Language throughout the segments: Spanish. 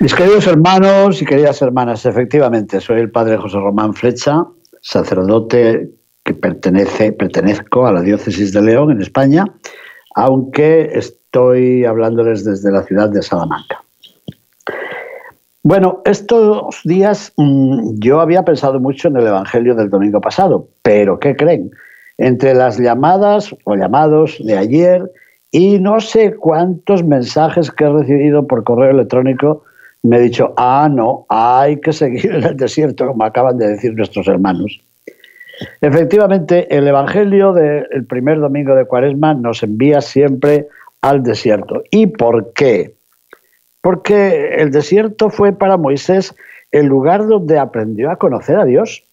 Mis queridos hermanos y queridas hermanas, efectivamente, soy el Padre José Román Flecha, sacerdote que pertenece, pertenezco a la diócesis de León, en España, aunque estoy hablándoles desde la ciudad de Salamanca. Bueno, estos días mm, yo había pensado mucho en el Evangelio del domingo pasado, pero ¿qué creen? Entre las llamadas o llamados de ayer y no sé cuántos mensajes que he recibido por correo electrónico, me he dicho, ah, no, hay que seguir en el desierto, como acaban de decir nuestros hermanos. Efectivamente, el Evangelio del primer domingo de Cuaresma nos envía siempre al desierto. ¿Y por qué? Porque el desierto fue para Moisés el lugar donde aprendió a conocer a Dios.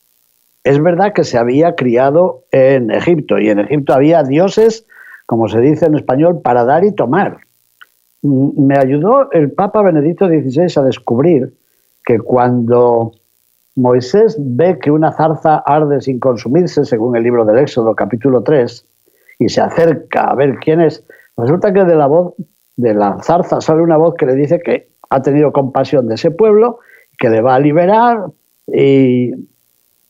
Es verdad que se había criado en Egipto y en Egipto había dioses, como se dice en español, para dar y tomar. Me ayudó el Papa Benedicto XVI a descubrir que cuando Moisés ve que una zarza arde sin consumirse, según el libro del Éxodo capítulo 3, y se acerca a ver quién es. Resulta que de la voz de la zarza sale una voz que le dice que ha tenido compasión de ese pueblo, que le va a liberar, y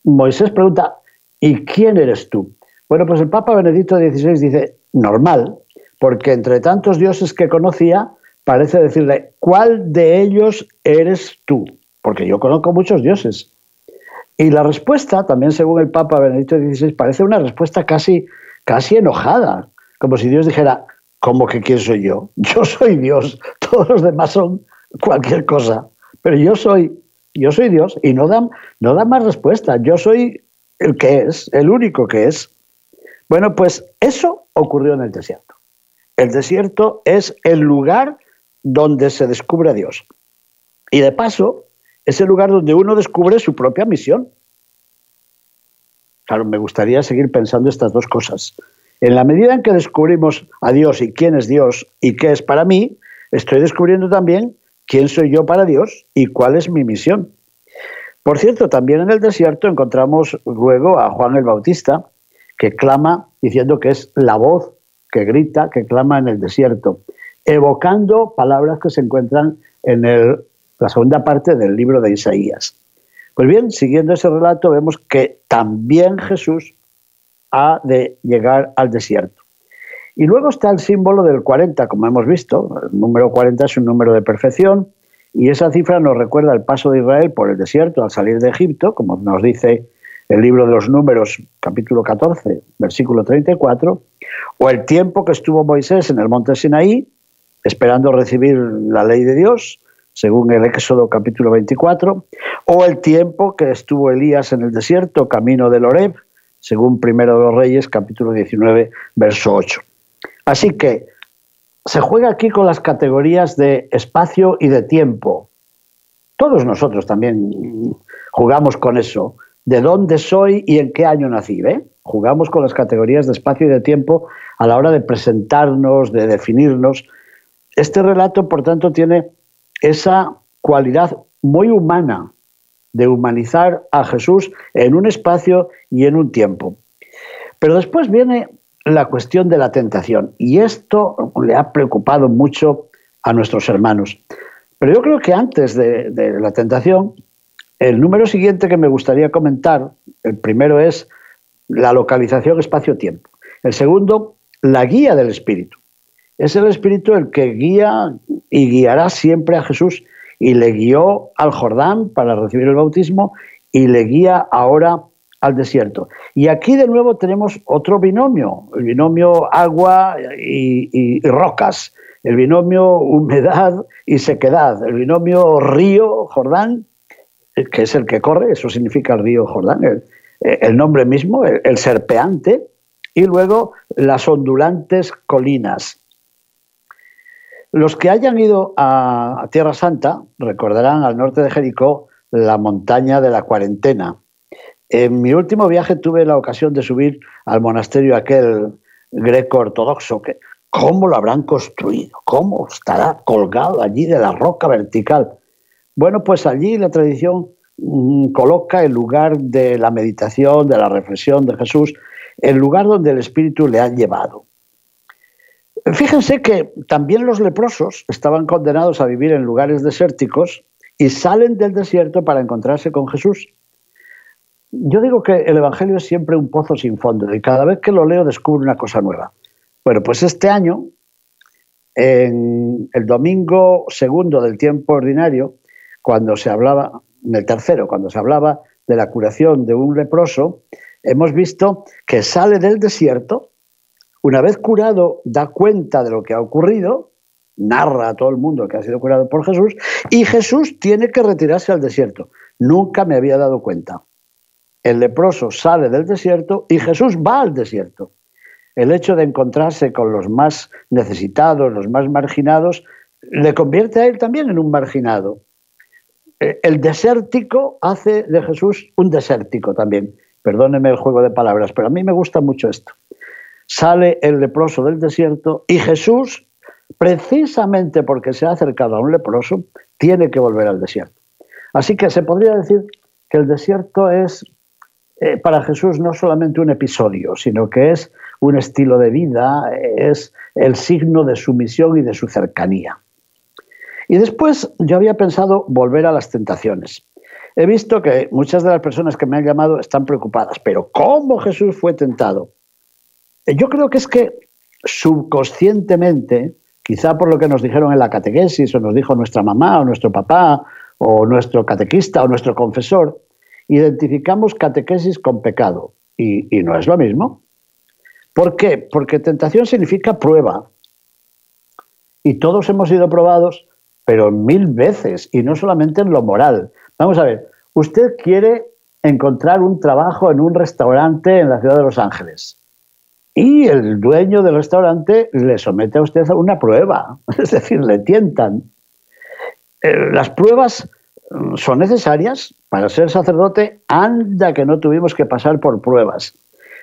Moisés pregunta, ¿y quién eres tú? Bueno, pues el Papa Benedicto XVI dice, normal, porque entre tantos dioses que conocía, parece decirle, ¿cuál de ellos eres tú? Porque yo conozco muchos dioses. Y la respuesta, también según el Papa Benedicto XVI, parece una respuesta casi, casi enojada, como si Dios dijera, ¿cómo que quién soy yo? Yo soy Dios, todos los demás son cualquier cosa, pero yo soy, yo soy Dios y no da, no da más respuesta, yo soy el que es, el único que es. Bueno, pues eso ocurrió en el desierto. El desierto es el lugar donde se descubre a Dios. Y de paso, es el lugar donde uno descubre su propia misión. Claro, me gustaría seguir pensando estas dos cosas. En la medida en que descubrimos a Dios y quién es Dios y qué es para mí, estoy descubriendo también quién soy yo para Dios y cuál es mi misión. Por cierto, también en el desierto encontramos luego a Juan el Bautista, que clama diciendo que es la voz que grita, que clama en el desierto, evocando palabras que se encuentran en el la segunda parte del libro de Isaías. Pues bien, siguiendo ese relato, vemos que también Jesús ha de llegar al desierto. Y luego está el símbolo del 40, como hemos visto. El número 40 es un número de perfección y esa cifra nos recuerda el paso de Israel por el desierto al salir de Egipto, como nos dice el libro de los números, capítulo 14, versículo 34, o el tiempo que estuvo Moisés en el monte Sinaí, esperando recibir la ley de Dios, según el Éxodo capítulo 24, o el tiempo que estuvo Elías en el desierto, camino del Oreb, según Primero de los Reyes capítulo 19, verso 8. Así que se juega aquí con las categorías de espacio y de tiempo. Todos nosotros también jugamos con eso. ¿De dónde soy y en qué año nací? Jugamos con las categorías de espacio y de tiempo a la hora de presentarnos, de definirnos. Este relato, por tanto, tiene esa cualidad muy humana de humanizar a Jesús en un espacio y en un tiempo. Pero después viene la cuestión de la tentación y esto le ha preocupado mucho a nuestros hermanos. Pero yo creo que antes de, la tentación, el número siguiente que me gustaría comentar, el primero es la localización espacio-tiempo. El segundo, la guía del espíritu. Es el Espíritu el que guía y guiará siempre a Jesús y le guió al Jordán para recibir el bautismo y le guía ahora al desierto. Y aquí de nuevo tenemos otro binomio, el binomio agua y, rocas, el binomio humedad y sequedad, el binomio río Jordán, que es el que corre, eso significa el río Jordán, el, nombre mismo, el serpeante, y luego las ondulantes colinas. Los que hayan ido a Tierra Santa recordarán al norte de Jericó la montaña de la cuarentena. En mi último viaje tuve la ocasión de subir al monasterio aquel greco ortodoxo, que ¿cómo lo habrán construido? ¿Cómo estará colgado allí de la roca vertical? Bueno, pues allí la tradición mm, coloca el lugar de la meditación, de la reflexión de Jesús, el lugar donde el Espíritu le ha llevado. Fíjense que también los leprosos estaban condenados a vivir en lugares desérticos y salen del desierto para encontrarse con Jesús. Yo digo que el Evangelio es siempre un pozo sin fondo y cada vez que lo leo descubro una cosa nueva. Bueno, pues este año, en el domingo segundo del tiempo ordinario, cuando se hablaba, en el tercero, cuando se hablaba de la curación de un leproso, hemos visto que sale del desierto una vez curado, da cuenta de lo que ha ocurrido, narra a todo el mundo que ha sido curado por Jesús, y Jesús tiene que retirarse al desierto. Nunca me había dado cuenta. El leproso sale del desierto y Jesús va al desierto. El hecho de encontrarse con los más necesitados, los más marginados, le convierte a él también en un marginado. Eh, el desértico hace de Jesús un desértico también. Perdóneme el juego de palabras, pero a mí me gusta mucho esto sale el leproso del desierto y Jesús, precisamente porque se ha acercado a un leproso, tiene que volver al desierto. Así que se podría decir que el desierto es eh, para Jesús no solamente un episodio, sino que es un estilo de vida, es el signo de su misión y de su cercanía. Y después yo había pensado volver a las tentaciones. He visto que muchas de las personas que me han llamado están preocupadas, pero ¿cómo Jesús fue tentado? Yo creo que es que subconscientemente, quizá por lo que nos dijeron en la catequesis, o nos dijo nuestra mamá, o nuestro papá, o nuestro catequista, o nuestro confesor, identificamos catequesis con pecado. Y, no es lo mismo. ¿Por qué? Porque tentación significa prueba. Y todos hemos sido probados, pero mil veces, y no solamente en lo moral. Vamos a ver, usted quiere encontrar un trabajo en un restaurante en la ciudad de Los Ángeles y el dueño del restaurante le somete a usted a una prueba, es decir, le tientan. Eh, las pruebas mm, son necesarias para ser sacerdote, anda que no tuvimos que pasar por pruebas.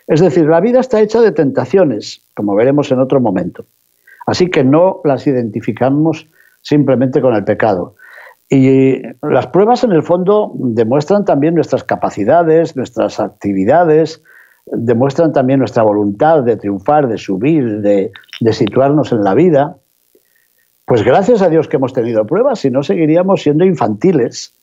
Es decir, la vida está hecha de tentaciones, como veremos en otro momento. Así que no las identificamos simplemente con el pecado. Y las pruebas en el fondo demuestran también nuestras capacidades, nuestras actividades, demuestran también nuestra voluntad de triunfar, de subir, de, situarnos en la vida, pues gracias a Dios que hemos tenido pruebas, si no seguiríamos siendo infantiles.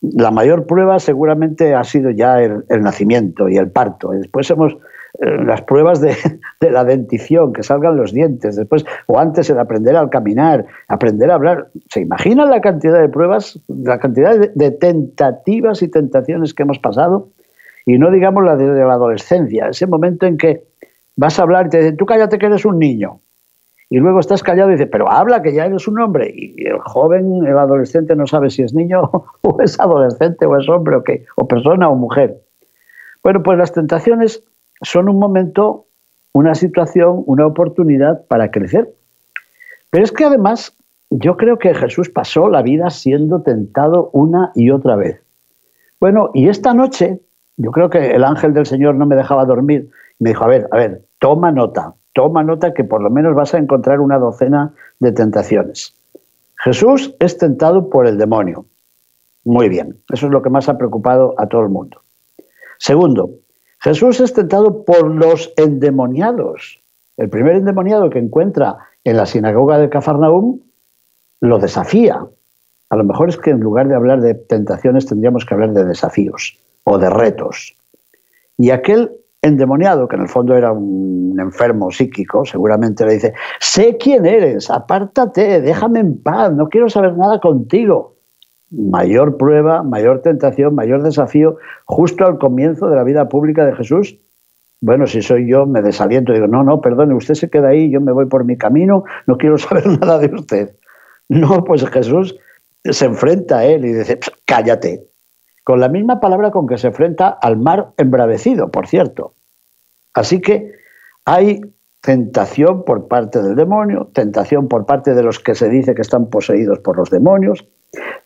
La mayor prueba seguramente ha sido ya el, nacimiento y el parto. después hemos las pruebas de, la dentición, que salgan los dientes, después, o antes el aprender a caminar, aprender a hablar. ¿Se imaginan la cantidad de pruebas, la cantidad de tentativas y tentaciones que hemos pasado? Y no digamos la de, la adolescencia, ese momento en que vas a hablar y te dicen, tú cállate que eres un niño. Y luego estás callado y dices, pero habla que ya eres un hombre. Y el joven, el adolescente no sabe si es niño o es adolescente o es hombre o qué, o persona o mujer. Bueno, pues las tentaciones son un momento, una situación, una oportunidad para crecer. Pero es que además yo creo que Jesús pasó la vida siendo tentado una y otra vez. Bueno, y esta noche yo creo que el ángel del Señor no me dejaba dormir. Me dijo, a ver, a ver, toma nota, toma nota que por lo menos vas a encontrar una docena de tentaciones. Jesús es tentado por el demonio. Muy bien, eso es lo que más ha preocupado a todo el mundo. Segundo, Jesús es tentado por los endemoniados. El primer endemoniado que encuentra en la sinagoga de Cafarnaúm lo desafía. A lo mejor es que en lugar de hablar de tentaciones tendríamos que hablar de desafíos o de retos. Y aquel endemoniado, que en el fondo era un enfermo psíquico, seguramente le dice, sé quién eres, apártate, déjame en paz, no quiero saber nada contigo. Mayor prueba, mayor tentación, mayor desafío, justo al comienzo de la vida pública de Jesús. Bueno, si soy yo, me desaliento, digo, no, no, perdone, usted se queda ahí, yo me voy por mi camino, no quiero saber nada de usted. No, pues Jesús se enfrenta a él y dice, cállate, con la misma palabra con que se enfrenta al mar embravecido, por cierto. Así que hay tentación por parte del demonio, tentación por parte de los que se dice que están poseídos por los demonios.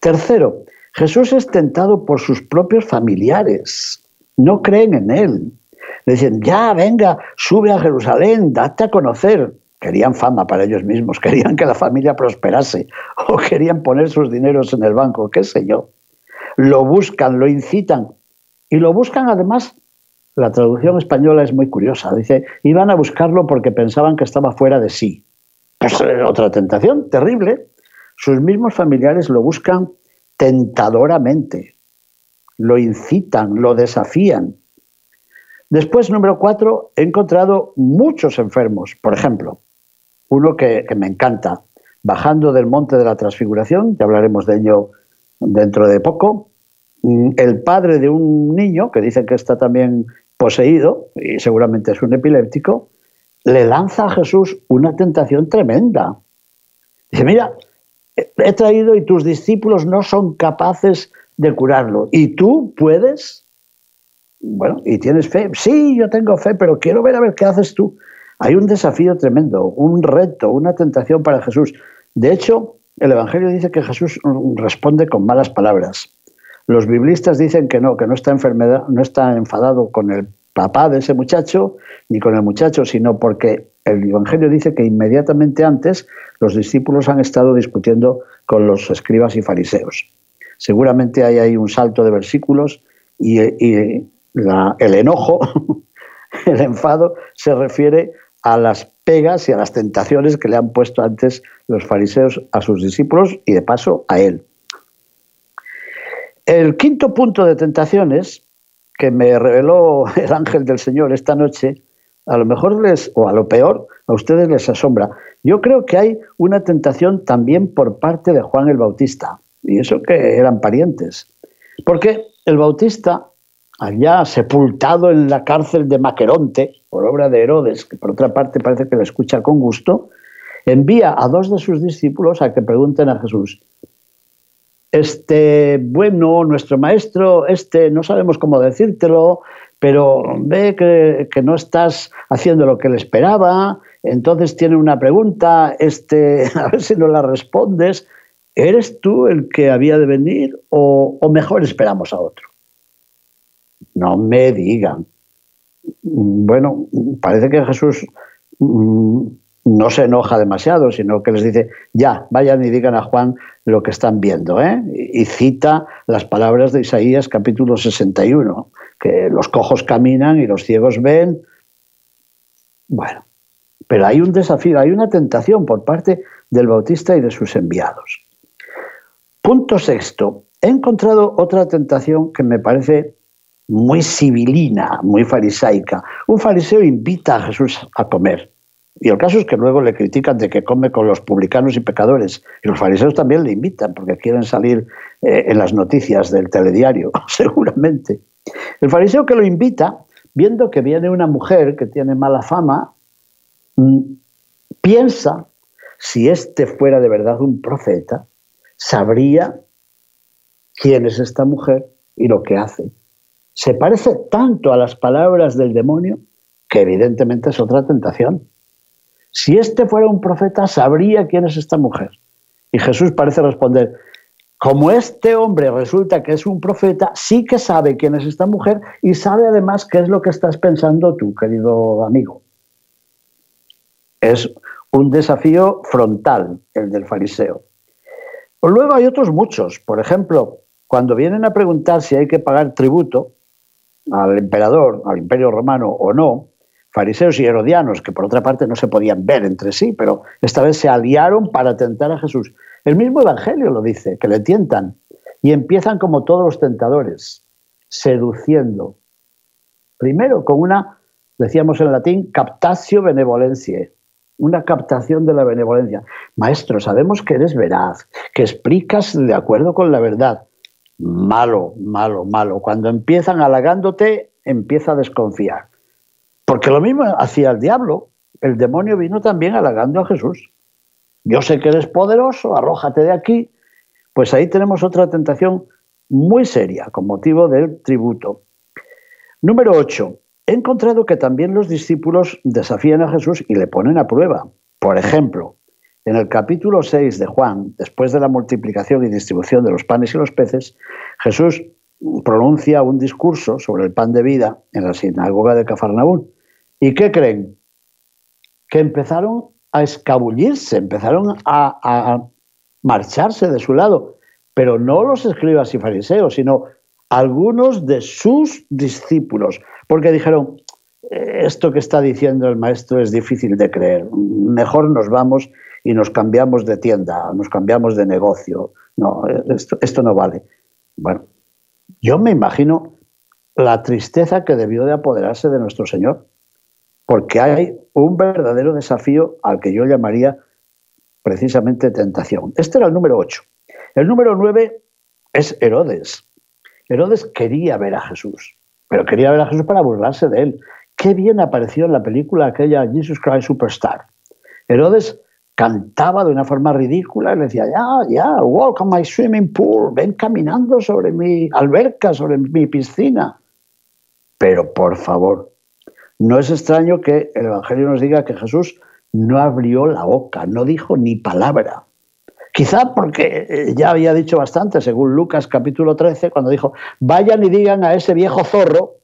Tercero, Jesús es tentado por sus propios familiares, no creen en él. Le dicen, ya, venga, sube a Jerusalén, date a conocer. Querían fama para ellos mismos, querían que la familia prosperase o querían poner sus dineros en el banco, qué sé yo. Lo buscan, lo incitan y lo buscan además la traducción española es muy curiosa. Dice, iban a buscarlo porque pensaban que estaba fuera de sí. Pues eh, otra tentación terrible. Sus mismos familiares lo buscan tentadoramente, lo incitan, lo desafían. Después, número cuatro, he encontrado muchos enfermos. Por ejemplo, uno que, que me encanta, bajando del monte de la transfiguración, ya hablaremos de ello dentro de poco, mm, el padre de un niño, que dicen que está también poseído, y seguramente es un epiléptico, le lanza a Jesús una tentación tremenda. Dice, mira, he traído y tus discípulos no son capaces de curarlo. ¿Y tú puedes? Bueno, ¿y tienes fe? Sí, yo tengo fe, pero quiero ver a ver qué haces tú. Hay un desafío tremendo, un reto, una tentación para Jesús. De hecho, el Evangelio dice que Jesús responde con malas palabras. Los biblistas dicen que no, que no está, enfermedad, no está enfadado con el papá de ese muchacho ni con el muchacho, sino porque el Evangelio dice que inmediatamente antes los discípulos han estado discutiendo con los escribas y fariseos. Seguramente hay ahí un salto de versículos y, el enojo, el enfado, se refiere a las pegas y a las tentaciones que le han puesto antes los fariseos a sus discípulos y de paso a él. El quinto punto de tentaciones que me reveló el ángel del Señor esta noche, a lo mejor les, o a lo peor, a ustedes les asombra. Yo creo que hay una tentación también por parte de Juan el Bautista, y eso que eran parientes. Porque el Bautista, allá sepultado en la cárcel de Maqueronte, por obra de Herodes, que por otra parte parece que le escucha con gusto, envía a dos de sus discípulos a que pregunten a Jesús, este, bueno, nuestro maestro, este, no sabemos cómo decírtelo, pero ve que, no estás haciendo lo que él esperaba, entonces tiene una pregunta, este, a ver si no la respondes, ¿eres tú el que había de venir o, o mejor esperamos a otro? No me digan. Bueno, parece que Jesús mm, no se enoja demasiado, sino que les dice, ya, vayan y digan a Juan lo que están viendo. ¿eh? Y cita las palabras de Isaías capítulo 61, que los cojos caminan y los ciegos ven. Bueno, pero hay un desafío, hay una tentación por parte del Bautista y de sus enviados. Punto sexto. He encontrado otra tentación que me parece muy civilina, muy farisaica. Un fariseo invita a Jesús a comer. Y el caso es que luego le critican de que come con los publicanos y pecadores. Y los fariseos también le invitan porque quieren salir eh, en las noticias del telediario, seguramente. El fariseo que lo invita, viendo que viene una mujer que tiene mala fama, mm, piensa, si este fuera de verdad un profeta, sabría quién es esta mujer y lo que hace. Se parece tanto a las palabras del demonio que evidentemente es otra tentación. Si este fuera un profeta, sabría quién es esta mujer. Y Jesús parece responder, como este hombre resulta que es un profeta, sí que sabe quién es esta mujer y sabe además qué es lo que estás pensando tú, querido amigo. Es un desafío frontal el del fariseo. Luego hay otros muchos. Por ejemplo, cuando vienen a preguntar si hay que pagar tributo al emperador, al imperio romano o no, fariseos y herodianos, que por otra parte no se podían ver entre sí, pero esta vez se aliaron para tentar a Jesús. El mismo Evangelio lo dice, que le tientan, y empiezan como todos los tentadores, seduciendo. Primero con una, decíamos en latín, captatio benevolentiae, una captación de la benevolencia. Maestro, sabemos que eres veraz, que explicas de acuerdo con la verdad. Malo, malo, malo. Cuando empiezan halagándote, empieza a desconfiar. Porque lo mismo hacía el diablo. El demonio vino también halagando a Jesús. Yo sé que eres poderoso, arrójate de aquí. Pues ahí tenemos otra tentación muy seria con motivo del tributo. Número 8. he encontrado que también los discípulos desafían a Jesús y le ponen a prueba. Por ejemplo, en el capítulo 6 de Juan, después de la multiplicación y distribución de los panes y los peces, Jesús pronuncia un discurso sobre el pan de vida en la sinagoga de Cafarnaún. ¿Y qué creen? Que empezaron a escabullirse, empezaron a, marcharse de su lado, pero no los escribas y fariseos, sino algunos de sus discípulos, porque dijeron, esto que está diciendo el maestro es difícil de creer, mejor nos vamos y nos cambiamos de tienda, nos cambiamos de negocio, no, esto no vale. Bueno, yo me imagino la tristeza que debió de apoderarse de nuestro Señor, porque hay un verdadero desafío al que yo llamaría precisamente tentación. Este era el número 8. El número 9 es Herodes. Herodes quería ver a Jesús, pero quería ver a Jesús para burlarse de él. Qué bien apareció en la película aquella Jesus Christ Superstar. Herodes cantaba de una forma ridícula y le decía, ya, ya, walk on my swimming pool, ven caminando sobre mi alberca, sobre mi piscina. Pero por favor, no es extraño que el Evangelio nos diga que Jesús no abrió la boca, no dijo ni palabra. Quizá porque eh, ya había dicho bastante, según Lucas capítulo 13, cuando dijo, vayan y digan a ese viejo zorro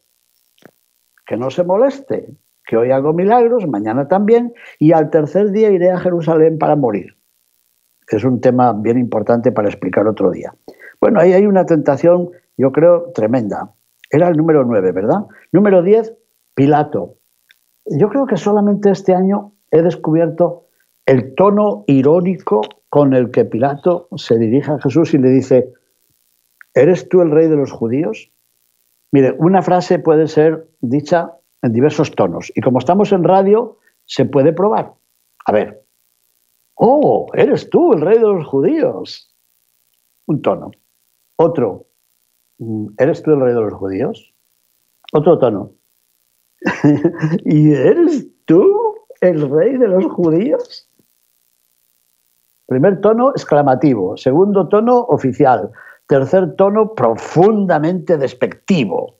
que no se moleste, que hoy hago milagros, mañana también, y al tercer día iré a Jerusalén para morir. Es un tema bien importante para explicar otro día. Bueno, ahí hay una tentación, yo creo, tremenda. Era el número 9, ¿verdad? Número 10, Pilato. Yo creo que solamente este año he descubierto el tono irónico con el que Pilato se dirige a Jesús y le dice, ¿eres tú el rey de los judíos? Mire, una frase puede ser dicha en diversos tonos y como estamos en radio, se puede probar. A ver, oh, eres tú el rey de los judíos. Un tono. Otro, mm, ¿eres tú el rey de los judíos? Otro tono. ¿Y eres tú el rey de los judíos? Primer tono exclamativo, segundo tono oficial, tercer tono profundamente despectivo.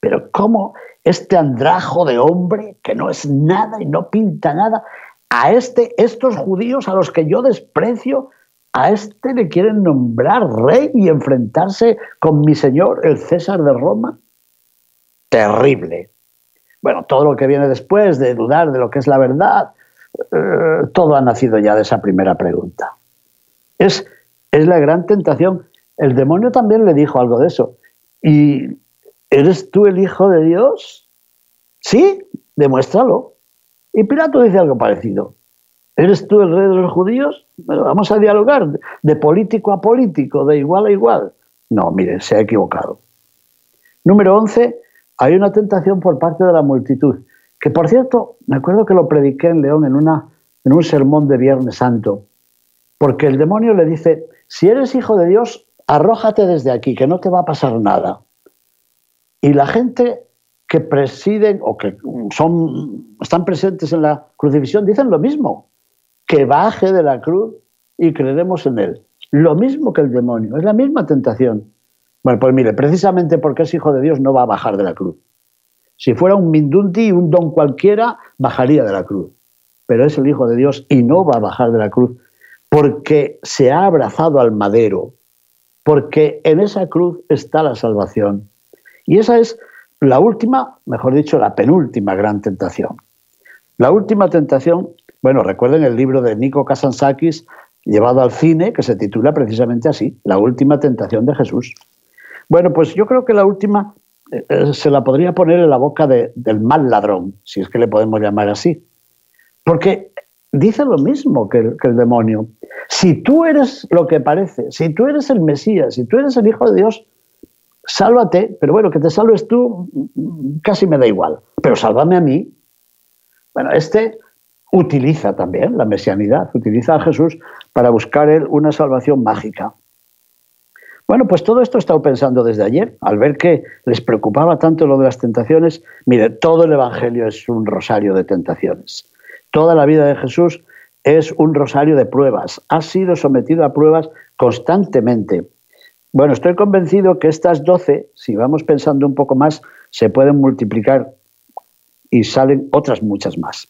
Pero ¿cómo este andrajo de hombre que no es nada y no pinta nada, a este, estos judíos a los que yo desprecio, a este le quieren nombrar rey y enfrentarse con mi señor, el César de Roma? Terrible. Bueno, todo lo que viene después de dudar de lo que es la verdad, eh, todo ha nacido ya de esa primera pregunta. Es, es la gran tentación. El demonio también le dijo algo de eso. ¿Y eres tú el Hijo de Dios? Sí, demuéstralo. Y Pilato dice algo parecido. ¿Eres tú el rey de los judíos? vamos a dialogar de político a político, de igual a igual. No, mire, se ha equivocado. Número 11, hay una tentación por parte de la multitud. Que por cierto, me acuerdo que lo prediqué en León en, una, en un sermón de Viernes Santo, porque el demonio le dice, si eres hijo de Dios, arrójate desde aquí, que no te va a pasar nada. Y la gente que presiden o que son, están presentes en la crucifixión dicen lo mismo, que baje de la cruz y creeremos en él. Lo mismo que el demonio, es la misma tentación. Bueno, pues mire, precisamente porque es hijo de Dios no va a bajar de la cruz. Si fuera un Mindundi, un don cualquiera, bajaría de la cruz. Pero es el Hijo de Dios y no va a bajar de la cruz porque se ha abrazado al madero, porque en esa cruz está la salvación. Y esa es la última, mejor dicho, la penúltima gran tentación. La última tentación, bueno, recuerden el libro de Nico Kazansakis llevado al cine, que se titula precisamente así, La última tentación de Jesús. Bueno, pues yo creo que la última eh, se la podría poner en la boca del mal ladrón, si es que le podemos llamar así. Porque dice lo mismo que el, que el, demonio. Si tú eres lo que parece, si tú eres el Mesías, si tú eres el Hijo de Dios, sálvate, pero bueno, que te salves tú casi me da igual, pero sálvame a mí. Bueno, este utiliza también la mesianidad, utiliza a Jesús para buscar él una salvación mágica. Bueno, pues todo esto he estado pensando desde ayer, al ver que les preocupaba tanto lo de las tentaciones. Mire, todo el Evangelio es un rosario de tentaciones. Toda la vida de Jesús es un rosario de pruebas. Ha sido sometido a pruebas constantemente. Bueno, estoy convencido que estas doce, si vamos pensando un poco más, se pueden multiplicar y salen otras muchas más.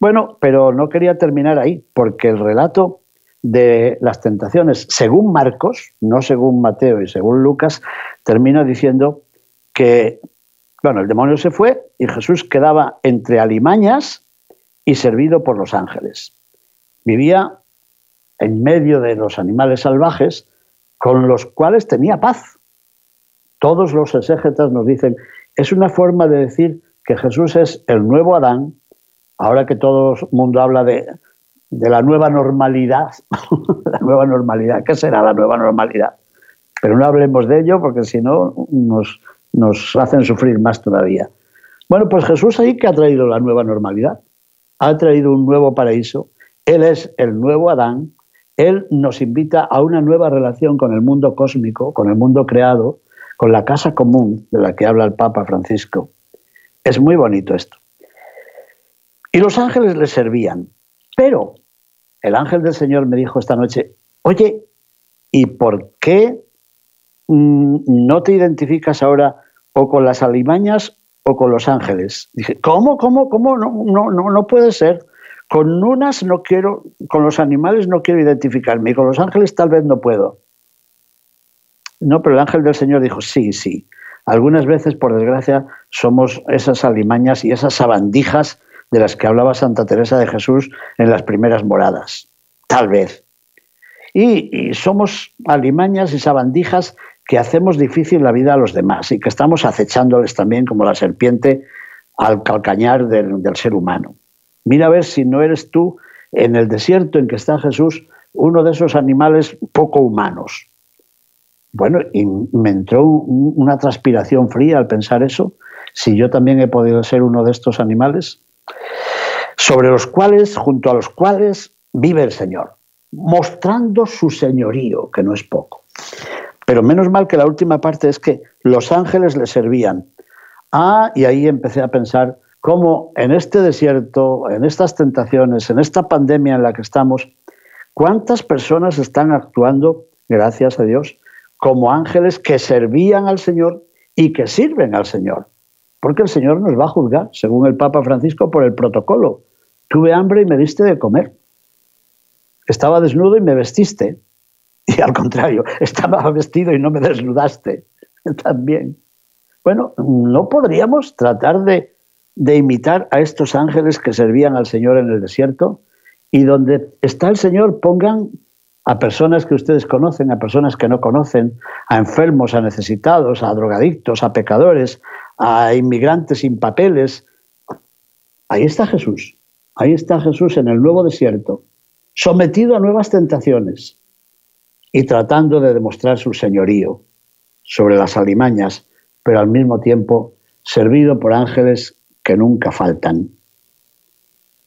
Bueno, pero no quería terminar ahí, porque el relato de las tentaciones, según Marcos, no según Mateo y según Lucas, termina diciendo que, bueno, el demonio se fue y Jesús quedaba entre alimañas y servido por los ángeles. Vivía en medio de los animales salvajes con los cuales tenía paz. Todos los exégetas nos dicen, es una forma de decir que Jesús es el nuevo Adán ahora que todo el mundo habla de, la nueva normalidad, la nueva normalidad, ¿qué será la nueva normalidad? Pero no hablemos de ello porque si no nos, nos hacen sufrir más todavía. Bueno, pues Jesús ahí que ha traído la nueva normalidad, ha traído un nuevo paraíso, Él es el nuevo Adán, Él nos invita a una nueva relación con el mundo cósmico, con el mundo creado, con la casa común de la que habla el Papa Francisco. Es muy bonito esto. Y los ángeles le servían. Pero el ángel del Señor me dijo esta noche, oye, ¿y por qué mm, no te identificas ahora o con las alimañas o con los ángeles? Dije, ¿cómo, cómo, cómo? No, no, no, no puede ser. Con unas no quiero, con los animales no quiero identificarme y con los ángeles tal vez no puedo. No, pero el ángel del Señor dijo, sí, sí. Algunas veces, por desgracia, somos esas alimañas y esas sabandijas de las que hablaba Santa Teresa de Jesús en las primeras moradas, tal vez. Y, somos alimañas y sabandijas que hacemos difícil la vida a los demás y que estamos acechándoles también como la serpiente al calcañar del, del ser humano. Mira a ver si no eres tú en el desierto en que está Jesús uno de esos animales poco humanos. Bueno, y me entró una transpiración fría al pensar eso, si yo también he podido ser uno de estos animales sobre los cuales, junto a los cuales vive el Señor, mostrando su señorío, que no es poco. Pero menos mal que la última parte es que los ángeles le servían. Ah, y ahí empecé a pensar cómo en este desierto, en estas tentaciones, en esta pandemia en la que estamos, cuántas personas están actuando, gracias a Dios, como ángeles que servían al Señor y que sirven al Señor. Porque el Señor nos va a juzgar, según el Papa Francisco, por el protocolo. Tuve hambre y me diste de comer. Estaba desnudo y me vestiste. Y al contrario, estaba vestido y no me desnudaste. También. Bueno, ¿no podríamos tratar de, imitar a estos ángeles que servían al Señor en el desierto? Y donde está el Señor, pongan a personas que ustedes conocen, a personas que no conocen, a enfermos, a necesitados, a drogadictos, a pecadores, a inmigrantes sin papeles. Ahí está Jesús, ahí está Jesús en el nuevo desierto, sometido a nuevas tentaciones y tratando de demostrar su señorío sobre las alimañas, pero al mismo tiempo servido por ángeles que nunca faltan.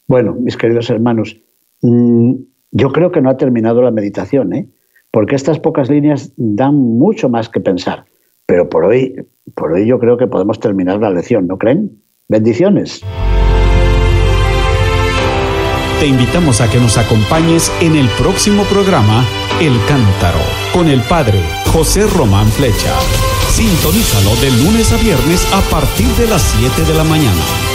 Bueno, mis queridos hermanos, mm, yo creo que no ha terminado la meditación, ¿eh? porque estas pocas líneas dan mucho más que pensar. Pero por hoy, por hoy yo creo que podemos terminar la lección, ¿no creen? Bendiciones. Te invitamos a que nos acompañes en el próximo programa El Cántaro con el Padre José Román Flecha. Sintonízalo de lunes a viernes a partir de las 7 de la mañana.